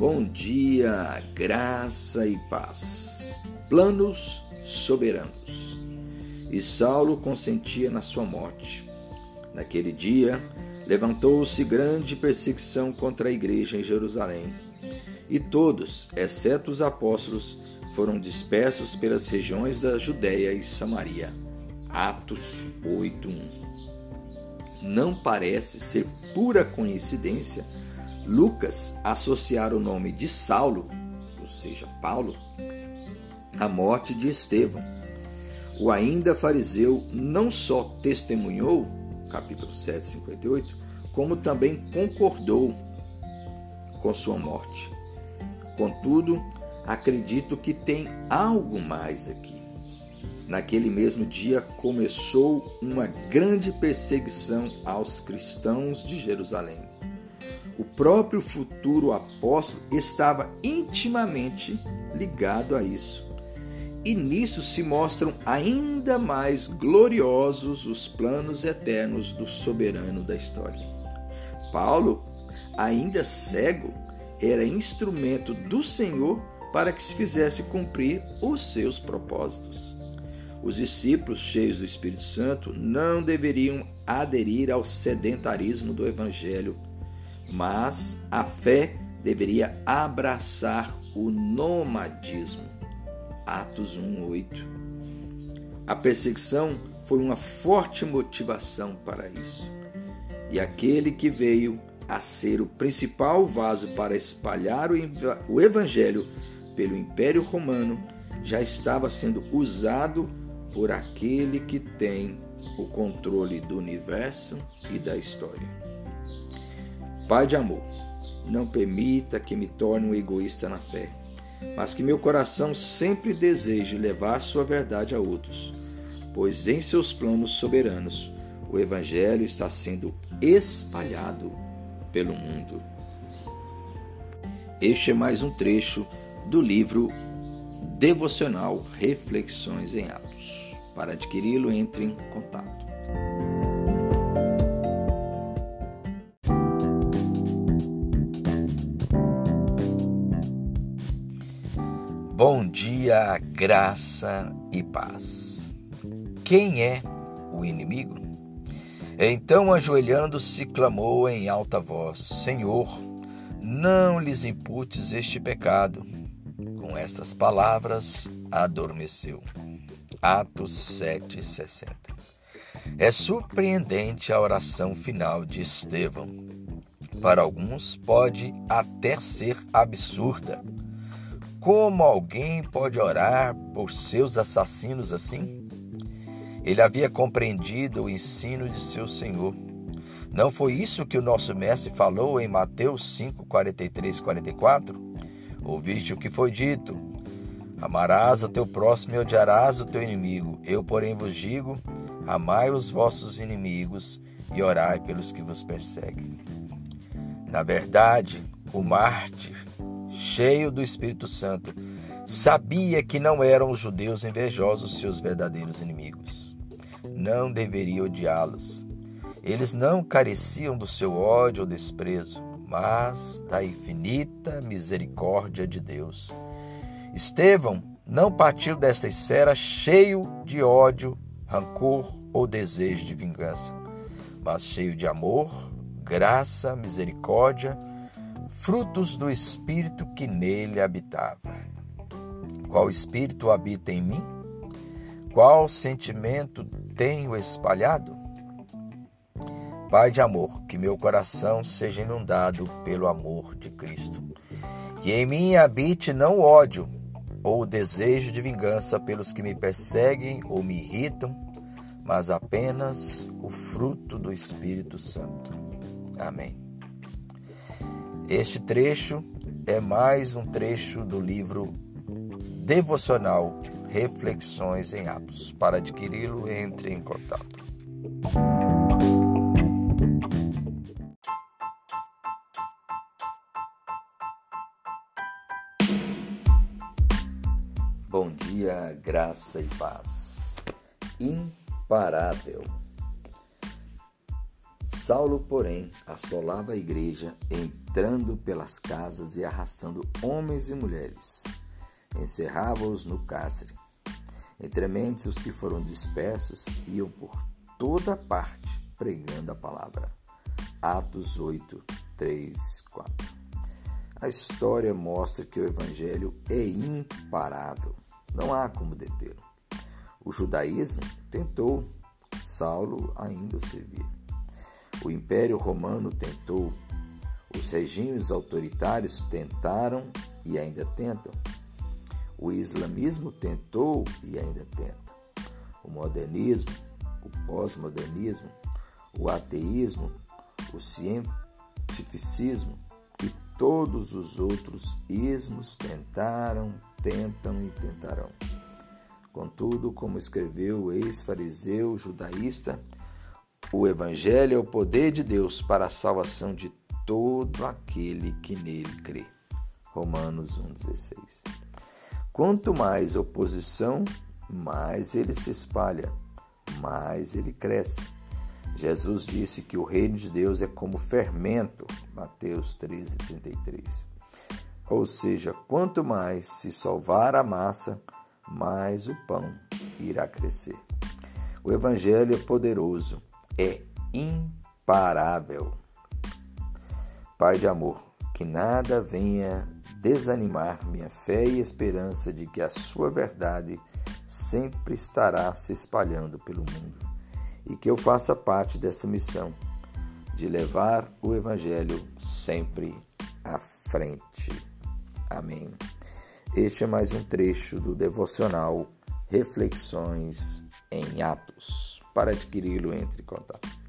Bom dia, graça e paz. Planos soberanos. E Saulo consentia na sua morte. Naquele dia, levantou-se grande perseguição contra a igreja em Jerusalém. E todos, exceto os apóstolos, foram dispersos pelas regiões da Judéia e Samaria. Atos 8:1. Não parece ser pura coincidência Lucas associar o nome de Saulo, ou seja, Paulo, à morte de Estevão. O ainda fariseu não só testemunhou, capítulo 7, 58, como também concordou com sua morte. Contudo, acredito que tem algo mais aqui. Naquele mesmo dia começou uma grande perseguição aos cristãos de Jerusalém o próprio futuro apóstolo estava intimamente ligado a isso. E nisso se mostram ainda mais gloriosos os planos eternos do soberano da história. Paulo, ainda cego, era instrumento do Senhor para que se fizesse cumprir os seus propósitos. Os discípulos cheios do Espírito Santo não deveriam aderir ao sedentarismo do Evangelho mas a fé deveria abraçar o nomadismo. Atos 1:8. A perseguição foi uma forte motivação para isso. E aquele que veio a ser o principal vaso para espalhar o evangelho pelo Império Romano já estava sendo usado por aquele que tem o controle do universo e da história. Pai de amor, não permita que me torne um egoísta na fé, mas que meu coração sempre deseje levar sua verdade a outros, pois em seus planos soberanos o Evangelho está sendo espalhado pelo mundo. Este é mais um trecho do livro devocional Reflexões em Atos. Para adquiri-lo, entre em contato. Dia, graça e paz. Quem é o inimigo? Então, ajoelhando-se, clamou em alta voz: Senhor, não lhes imputes este pecado. Com estas palavras, adormeceu. Atos 7,60. É surpreendente a oração final de Estevão. Para alguns, pode até ser absurda como alguém pode orar por seus assassinos assim? Ele havia compreendido o ensino de seu Senhor. Não foi isso que o nosso mestre falou em Mateus 5, 43 44? Ouviste o que foi dito: Amarás o teu próximo e odiarás o teu inimigo. Eu, porém, vos digo: amai os vossos inimigos e orai pelos que vos perseguem. Na verdade, o mártir cheio do Espírito Santo, sabia que não eram os judeus invejosos seus verdadeiros inimigos. Não deveria odiá-los. Eles não careciam do seu ódio ou desprezo, mas da infinita misericórdia de Deus. Estevão não partiu desta esfera cheio de ódio, rancor ou desejo de vingança, mas cheio de amor, graça, misericórdia frutos do Espírito que nele habitava. Qual Espírito habita em mim? Qual sentimento tenho espalhado? Pai de amor, que meu coração seja inundado pelo amor de Cristo. Que em mim habite não o ódio ou o desejo de vingança pelos que me perseguem ou me irritam, mas apenas o fruto do Espírito Santo. Amém. Este trecho é mais um trecho do livro devocional Reflexões em Atos. Para adquiri-lo, entre em contato. Bom dia, graça e paz. Imparável. Saulo, porém, assolava a igreja, entrando pelas casas e arrastando homens e mulheres. Encerrava-os no cárcere. Entre mentes, os que foram dispersos iam por toda parte pregando a palavra. Atos 8, 3, 4. A história mostra que o evangelho é imparável. Não há como detê-lo. O judaísmo tentou, Saulo ainda o servia. O Império Romano tentou, os regimes autoritários tentaram e ainda tentam. O islamismo tentou e ainda tenta. O modernismo, o pós-modernismo, o ateísmo, o cientificismo e todos os outros ismos tentaram, tentam e tentarão. Contudo, como escreveu o ex-fariseu judaísta, o Evangelho é o poder de Deus para a salvação de todo aquele que nele crê. Romanos 1,16. Quanto mais oposição, mais ele se espalha, mais ele cresce. Jesus disse que o reino de Deus é como fermento, Mateus 13, 33. Ou seja, quanto mais se salvar a massa, mais o pão irá crescer. O Evangelho é poderoso, é imparável. Pai de amor, que nada venha desanimar minha fé e esperança de que a Sua verdade sempre estará se espalhando pelo mundo e que eu faça parte desta missão de levar o Evangelho sempre à frente. Amém. Este é mais um trecho do devocional Reflexões em Atos. Para adquiri-lo, entre em contato.